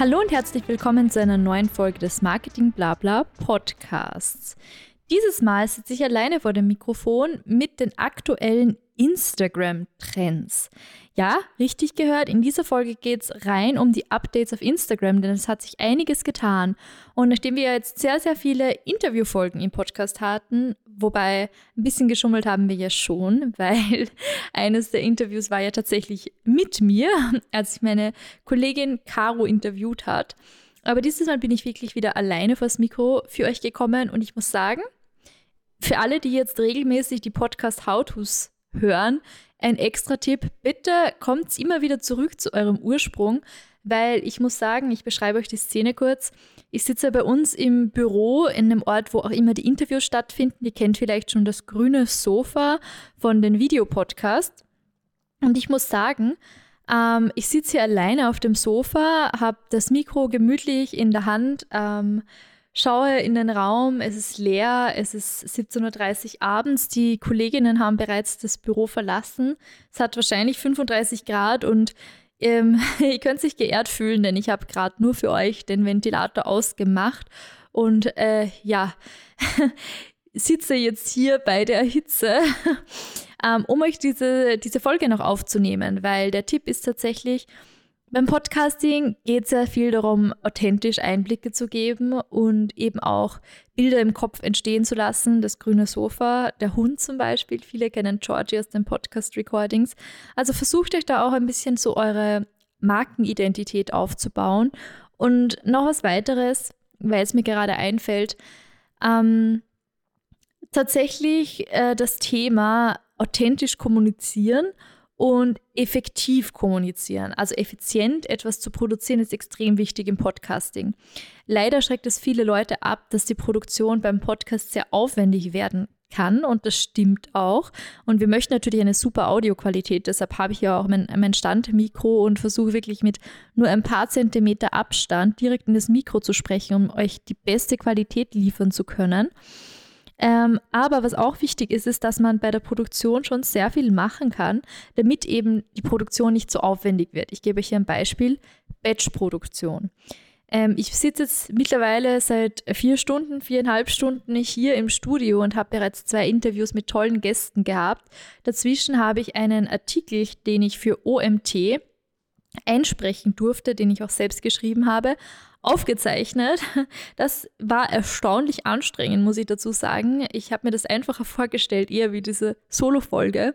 Hallo und herzlich willkommen zu einer neuen Folge des Marketing Blabla Podcasts. Dieses Mal sitze ich alleine vor dem Mikrofon mit den aktuellen Instagram-Trends. Ja, richtig gehört, in dieser Folge geht es rein um die Updates auf Instagram, denn es hat sich einiges getan. Und nachdem wir jetzt sehr, sehr viele Interviewfolgen im Podcast hatten, wobei ein bisschen geschummelt haben wir ja schon, weil eines der Interviews war ja tatsächlich mit mir, als ich meine Kollegin Caro interviewt hat. Aber dieses Mal bin ich wirklich wieder alleine vors Mikro für euch gekommen und ich muss sagen, für alle, die jetzt regelmäßig die Podcast How-Tos hören, ein extra Tipp, bitte kommt immer wieder zurück zu eurem Ursprung, weil ich muss sagen, ich beschreibe euch die Szene kurz. Ich sitze bei uns im Büro in einem Ort, wo auch immer die Interviews stattfinden. Ihr kennt vielleicht schon das grüne Sofa von den Videopodcasts. Und ich muss sagen, ähm, ich sitze hier alleine auf dem Sofa, habe das Mikro gemütlich in der Hand. Ähm, schaue in den Raum, es ist leer, es ist 17.30 Uhr abends, die Kolleginnen haben bereits das Büro verlassen. Es hat wahrscheinlich 35 Grad und ähm, ihr könnt sich geehrt fühlen, denn ich habe gerade nur für euch den Ventilator ausgemacht und äh, ja, sitze jetzt hier bei der Hitze, ähm, um euch diese, diese Folge noch aufzunehmen, weil der Tipp ist tatsächlich, beim Podcasting geht es sehr viel darum, authentisch Einblicke zu geben und eben auch Bilder im Kopf entstehen zu lassen. Das grüne Sofa, der Hund zum Beispiel. Viele kennen Georgie aus den Podcast-Recordings. Also versucht euch da auch ein bisschen so eure Markenidentität aufzubauen. Und noch was weiteres, weil es mir gerade einfällt. Ähm, tatsächlich äh, das Thema authentisch kommunizieren und effektiv kommunizieren. Also effizient etwas zu produzieren ist extrem wichtig im Podcasting. Leider schreckt es viele Leute ab, dass die Produktion beim Podcast sehr aufwendig werden kann und das stimmt auch. Und wir möchten natürlich eine super Audioqualität, deshalb habe ich ja auch mein, mein Standmikro und versuche wirklich mit nur ein paar Zentimeter Abstand direkt in das Mikro zu sprechen, um euch die beste Qualität liefern zu können. Ähm, aber was auch wichtig ist, ist, dass man bei der Produktion schon sehr viel machen kann, damit eben die Produktion nicht so aufwendig wird. Ich gebe euch hier ein Beispiel: Batch-Produktion. Ähm, ich sitze jetzt mittlerweile seit vier Stunden, viereinhalb Stunden hier im Studio und habe bereits zwei Interviews mit tollen Gästen gehabt. Dazwischen habe ich einen Artikel, den ich für OMT einsprechen durfte, den ich auch selbst geschrieben habe, aufgezeichnet. Das war erstaunlich anstrengend, muss ich dazu sagen. Ich habe mir das einfacher vorgestellt, eher wie diese Solo-Folge.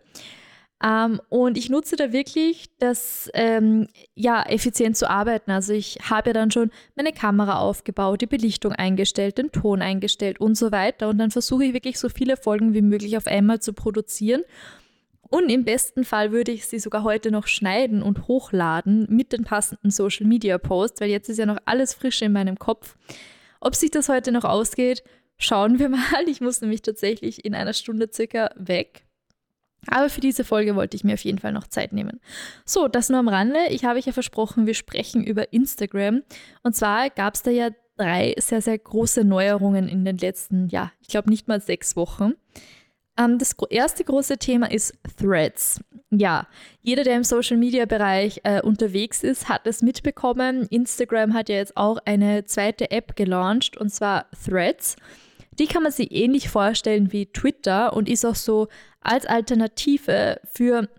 Ähm, und ich nutze da wirklich das, ähm, ja, effizient zu arbeiten. Also ich habe ja dann schon meine Kamera aufgebaut, die Belichtung eingestellt, den Ton eingestellt und so weiter. Und dann versuche ich wirklich so viele Folgen wie möglich auf einmal zu produzieren und im besten Fall würde ich sie sogar heute noch schneiden und hochladen mit den passenden Social Media Posts, weil jetzt ist ja noch alles frisch in meinem Kopf. Ob sich das heute noch ausgeht, schauen wir mal. Ich muss nämlich tatsächlich in einer Stunde circa weg. Aber für diese Folge wollte ich mir auf jeden Fall noch Zeit nehmen. So, das nur am Rande. Ich habe ja versprochen, wir sprechen über Instagram. Und zwar gab es da ja drei sehr, sehr große Neuerungen in den letzten, ja, ich glaube nicht mal sechs Wochen. Ähm, das erste große Thema ist Threads. Ja, jeder, der im Social-Media-Bereich äh, unterwegs ist, hat es mitbekommen. Instagram hat ja jetzt auch eine zweite App gelauncht, und zwar Threads. Die kann man sich ähnlich vorstellen wie Twitter und ist auch so als Alternative für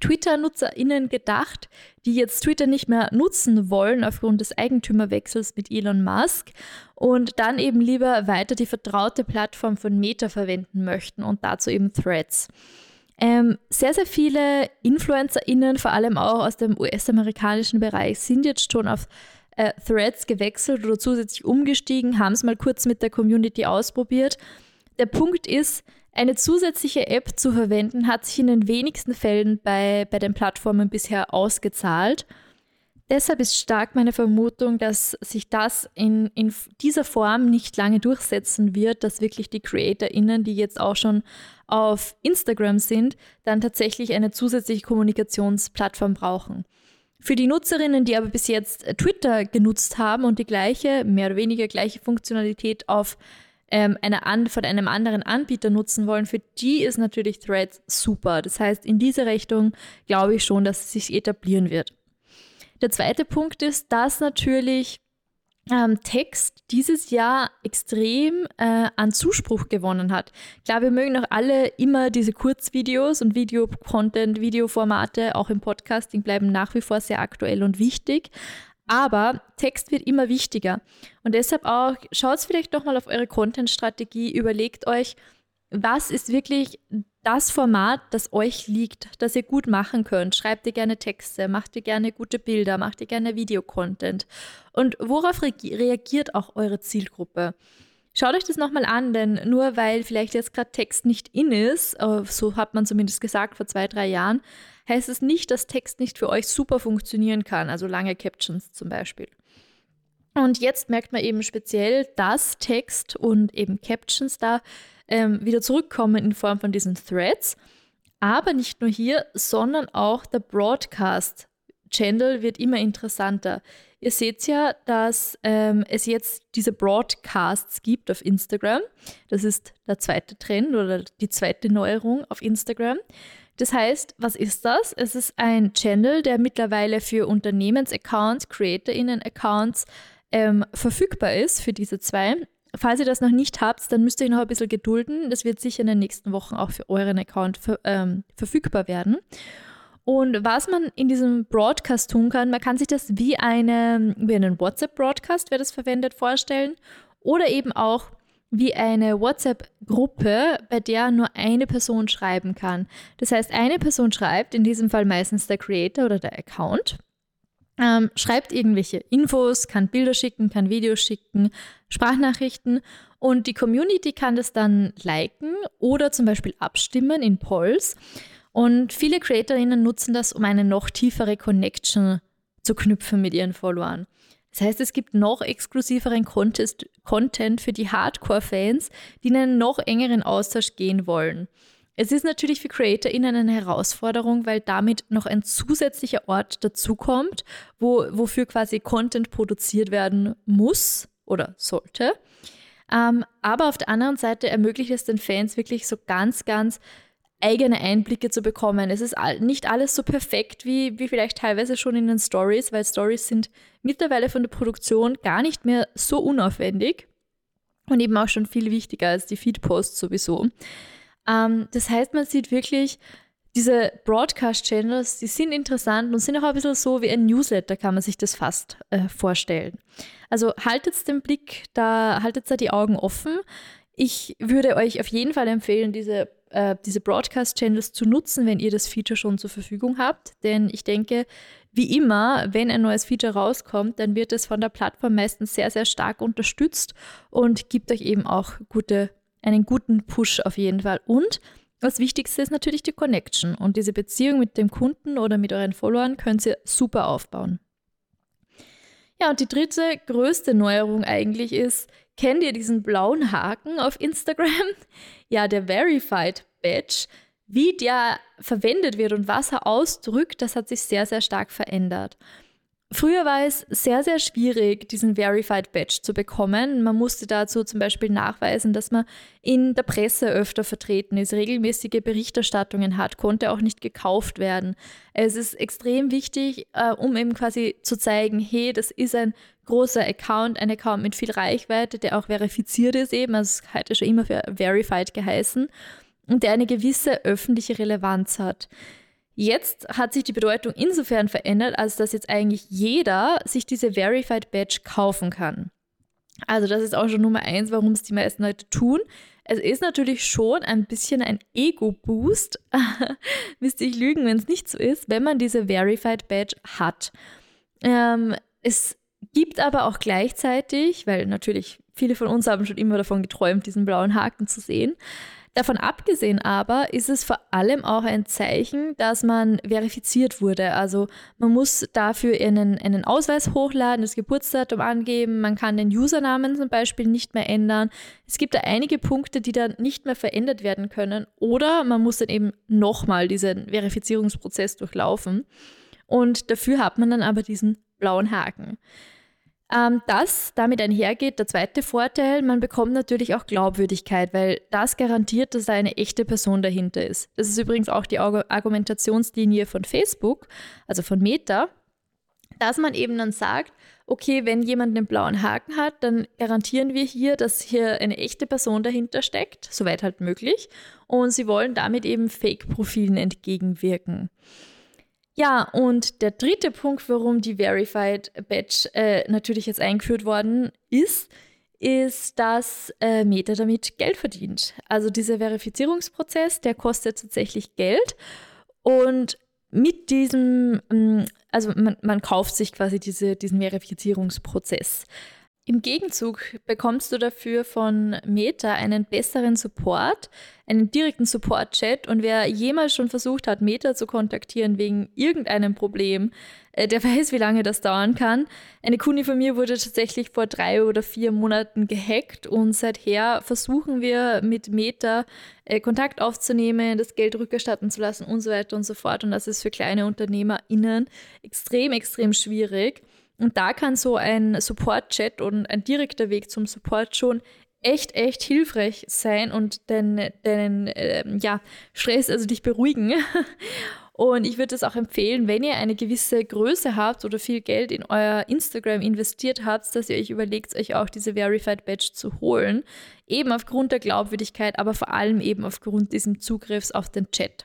Twitter-NutzerInnen gedacht, die jetzt Twitter nicht mehr nutzen wollen aufgrund des Eigentümerwechsels mit Elon Musk und dann eben lieber weiter die vertraute Plattform von Meta verwenden möchten und dazu eben Threads. Ähm, sehr, sehr viele InfluencerInnen, vor allem auch aus dem US-amerikanischen Bereich, sind jetzt schon auf äh, Threads gewechselt oder zusätzlich umgestiegen, haben es mal kurz mit der Community ausprobiert. Der Punkt ist, eine zusätzliche App zu verwenden hat sich in den wenigsten Fällen bei, bei den Plattformen bisher ausgezahlt. Deshalb ist stark meine Vermutung, dass sich das in, in dieser Form nicht lange durchsetzen wird, dass wirklich die CreatorInnen, die jetzt auch schon auf Instagram sind, dann tatsächlich eine zusätzliche Kommunikationsplattform brauchen. Für die Nutzerinnen, die aber bis jetzt Twitter genutzt haben und die gleiche, mehr oder weniger gleiche Funktionalität auf ähm, eine an, von einem anderen Anbieter nutzen wollen, für die ist natürlich Threads super. Das heißt, in diese Richtung glaube ich schon, dass es sich etablieren wird. Der zweite Punkt ist, dass natürlich ähm, Text dieses Jahr extrem äh, an Zuspruch gewonnen hat. Klar, wir mögen auch alle immer diese Kurzvideos und Videocontent, Videoformate, auch im Podcasting bleiben nach wie vor sehr aktuell und wichtig. Aber Text wird immer wichtiger. Und deshalb auch, schaut vielleicht nochmal auf eure Content-Strategie, überlegt euch, was ist wirklich das Format, das euch liegt, das ihr gut machen könnt. Schreibt ihr gerne Texte, macht ihr gerne gute Bilder, macht ihr gerne Videocontent. Und worauf re reagiert auch eure Zielgruppe? Schaut euch das nochmal an, denn nur weil vielleicht jetzt gerade Text nicht in ist, äh, so hat man zumindest gesagt vor zwei, drei Jahren, heißt es nicht, dass Text nicht für euch super funktionieren kann, also lange Captions zum Beispiel. Und jetzt merkt man eben speziell, dass Text und eben Captions da ähm, wieder zurückkommen in Form von diesen Threads. Aber nicht nur hier, sondern auch der Broadcast Channel wird immer interessanter. Ihr seht ja, dass ähm, es jetzt diese Broadcasts gibt auf Instagram. Das ist der zweite Trend oder die zweite Neuerung auf Instagram. Das heißt, was ist das? Es ist ein Channel, der mittlerweile für Unternehmensaccounts, CreatorInnen-Accounts ähm, verfügbar ist für diese zwei. Falls ihr das noch nicht habt, dann müsst ihr noch ein bisschen gedulden. Das wird sicher in den nächsten Wochen auch für euren Account ver ähm, verfügbar werden. Und was man in diesem Broadcast tun kann, man kann sich das wie, eine, wie einen WhatsApp-Broadcast, wer das verwendet, vorstellen. Oder eben auch wie eine WhatsApp-Gruppe, bei der nur eine Person schreiben kann. Das heißt, eine Person schreibt, in diesem Fall meistens der Creator oder der Account, ähm, schreibt irgendwelche Infos, kann Bilder schicken, kann Videos schicken, Sprachnachrichten und die Community kann das dann liken oder zum Beispiel abstimmen in Polls. Und viele CreatorInnen nutzen das, um eine noch tiefere Connection zu knüpfen mit ihren Followern. Das heißt, es gibt noch exklusiveren Contest, Content für die Hardcore-Fans, die in einen noch engeren Austausch gehen wollen. Es ist natürlich für CreatorInnen eine Herausforderung, weil damit noch ein zusätzlicher Ort dazukommt, wo, wofür quasi Content produziert werden muss oder sollte. Ähm, aber auf der anderen Seite ermöglicht es den Fans wirklich so ganz, ganz eigene Einblicke zu bekommen. Es ist nicht alles so perfekt wie, wie vielleicht teilweise schon in den Stories, weil Stories sind mittlerweile von der Produktion gar nicht mehr so unaufwendig und eben auch schon viel wichtiger als die Feedposts sowieso. Ähm, das heißt, man sieht wirklich, diese Broadcast-Channels, die sind interessant und sind auch ein bisschen so wie ein Newsletter, kann man sich das fast äh, vorstellen. Also haltet den Blick da, haltet da die Augen offen. Ich würde euch auf jeden Fall empfehlen, diese äh, diese Broadcast-Channels zu nutzen, wenn ihr das Feature schon zur Verfügung habt. Denn ich denke, wie immer, wenn ein neues Feature rauskommt, dann wird es von der Plattform meistens sehr, sehr stark unterstützt und gibt euch eben auch gute, einen guten Push auf jeden Fall. Und das Wichtigste ist natürlich die Connection und diese Beziehung mit dem Kunden oder mit euren Followern könnt ihr super aufbauen. Ja, und die dritte größte Neuerung eigentlich ist, kennt ihr diesen blauen Haken auf Instagram? Ja, der Verified Badge. Wie der verwendet wird und was er ausdrückt, das hat sich sehr, sehr stark verändert. Früher war es sehr, sehr schwierig, diesen Verified Badge zu bekommen. Man musste dazu zum Beispiel nachweisen, dass man in der Presse öfter vertreten ist, regelmäßige Berichterstattungen hat, konnte auch nicht gekauft werden. Es ist extrem wichtig, äh, um eben quasi zu zeigen, hey, das ist ein großer Account, ein Account mit viel Reichweite, der auch verifiziert ist eben, also es hat ja schon immer für Verified geheißen und der eine gewisse öffentliche Relevanz hat. Jetzt hat sich die Bedeutung insofern verändert, als dass jetzt eigentlich jeder sich diese Verified Badge kaufen kann. Also das ist auch schon Nummer eins, warum es die meisten Leute tun. Es ist natürlich schon ein bisschen ein Ego-Boost, müsste ich lügen, wenn es nicht so ist, wenn man diese Verified Badge hat. Ähm, es gibt aber auch gleichzeitig, weil natürlich viele von uns haben schon immer davon geträumt, diesen blauen Haken zu sehen, Davon abgesehen aber ist es vor allem auch ein Zeichen, dass man verifiziert wurde. Also man muss dafür einen, einen Ausweis hochladen, das Geburtsdatum angeben, man kann den Usernamen zum Beispiel nicht mehr ändern. Es gibt da einige Punkte, die dann nicht mehr verändert werden können oder man muss dann eben nochmal diesen Verifizierungsprozess durchlaufen. Und dafür hat man dann aber diesen blauen Haken. Ähm, das damit einhergeht, der zweite Vorteil, man bekommt natürlich auch Glaubwürdigkeit, weil das garantiert, dass da eine echte Person dahinter ist. Das ist übrigens auch die Argumentationslinie von Facebook, also von Meta. dass man eben dann sagt, okay, wenn jemand einen blauen Haken hat, dann garantieren wir hier, dass hier eine echte Person dahinter steckt, soweit halt möglich. Und sie wollen damit eben Fake-Profilen entgegenwirken. Ja, und der dritte Punkt, warum die Verified Badge äh, natürlich jetzt eingeführt worden ist, ist, dass äh, Meta damit Geld verdient. Also dieser Verifizierungsprozess, der kostet tatsächlich Geld. Und mit diesem, ähm, also man, man kauft sich quasi diese, diesen Verifizierungsprozess. Im Gegenzug bekommst du dafür von Meta einen besseren Support, einen direkten Support-Chat und wer jemals schon versucht hat, Meta zu kontaktieren wegen irgendeinem Problem, äh, der weiß, wie lange das dauern kann. Eine Kundin von mir wurde tatsächlich vor drei oder vier Monaten gehackt und seither versuchen wir mit Meta äh, Kontakt aufzunehmen, das Geld rückerstatten zu lassen und so weiter und so fort. Und das ist für kleine UnternehmerInnen extrem, extrem schwierig. Und da kann so ein Support-Chat und ein direkter Weg zum Support schon echt, echt hilfreich sein und deinen, deinen äh, ja, Stress, also dich beruhigen. Und ich würde es auch empfehlen, wenn ihr eine gewisse Größe habt oder viel Geld in euer Instagram investiert habt, dass ihr euch überlegt, euch auch diese Verified Badge zu holen. Eben aufgrund der Glaubwürdigkeit, aber vor allem eben aufgrund diesem Zugriffs auf den Chat.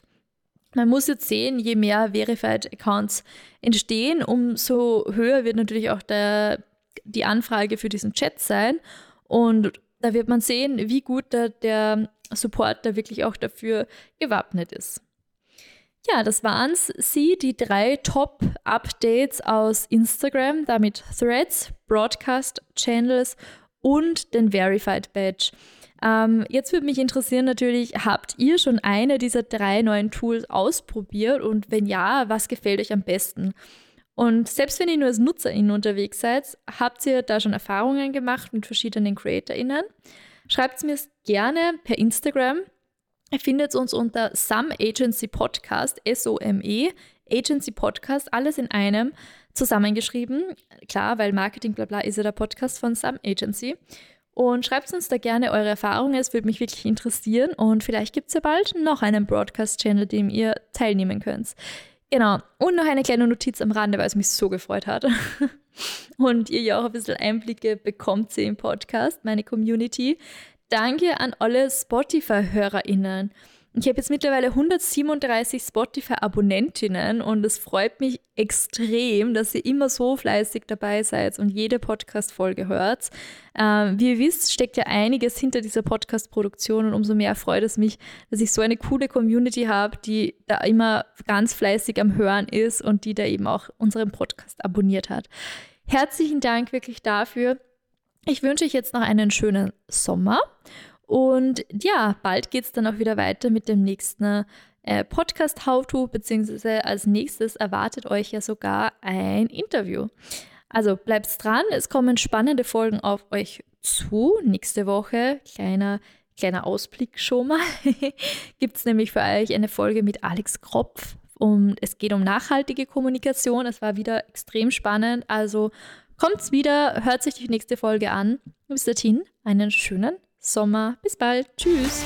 Man muss jetzt sehen, je mehr Verified Accounts entstehen, umso höher wird natürlich auch der, die Anfrage für diesen Chat sein. Und da wird man sehen, wie gut der, der Support da wirklich auch dafür gewappnet ist. Ja, das waren sie, die drei Top-Updates aus Instagram, damit Threads, Broadcast-Channels und den Verified Badge. Ähm, jetzt würde mich interessieren natürlich, habt ihr schon eine dieser drei neuen Tools ausprobiert und wenn ja, was gefällt euch am besten? Und selbst wenn ihr nur als NutzerInnen unterwegs seid, habt ihr da schon Erfahrungen gemacht mit verschiedenen CreatorInnen? Schreibt es mir gerne per Instagram Ihr findet uns unter Some Agency Podcast, S-O-M-E, Agency Podcast, alles in einem zusammengeschrieben. Klar, weil Marketing blabla ist ja der Podcast von Some Agency. Und schreibt uns da gerne eure Erfahrungen, es würde mich wirklich interessieren. Und vielleicht gibt es ja bald noch einen Broadcast-Channel, dem ihr teilnehmen könnt. Genau. Und noch eine kleine Notiz am Rande, weil es mich so gefreut hat. Und ihr ja auch ein bisschen Einblicke bekommt im Podcast, meine Community. Danke an alle Spotify-HörerInnen. Ich habe jetzt mittlerweile 137 Spotify-Abonnentinnen und es freut mich extrem, dass ihr immer so fleißig dabei seid und jede Podcast-Folge hört. Ähm, wie ihr wisst, steckt ja einiges hinter dieser Podcast-Produktion und umso mehr freut es mich, dass ich so eine coole Community habe, die da immer ganz fleißig am Hören ist und die da eben auch unseren Podcast abonniert hat. Herzlichen Dank wirklich dafür. Ich wünsche euch jetzt noch einen schönen Sommer und ja, bald geht es dann auch wieder weiter mit dem nächsten äh, Podcast How-To, beziehungsweise als nächstes erwartet euch ja sogar ein Interview. Also bleibt dran, es kommen spannende Folgen auf euch zu. Nächste Woche, kleiner, kleiner Ausblick schon mal, gibt es nämlich für euch eine Folge mit Alex Kropf. Um, es geht um nachhaltige Kommunikation. Es war wieder extrem spannend. Also Kommt's wieder, hört sich die nächste Folge an. Bis dahin, einen schönen Sommer. Bis bald. Tschüss.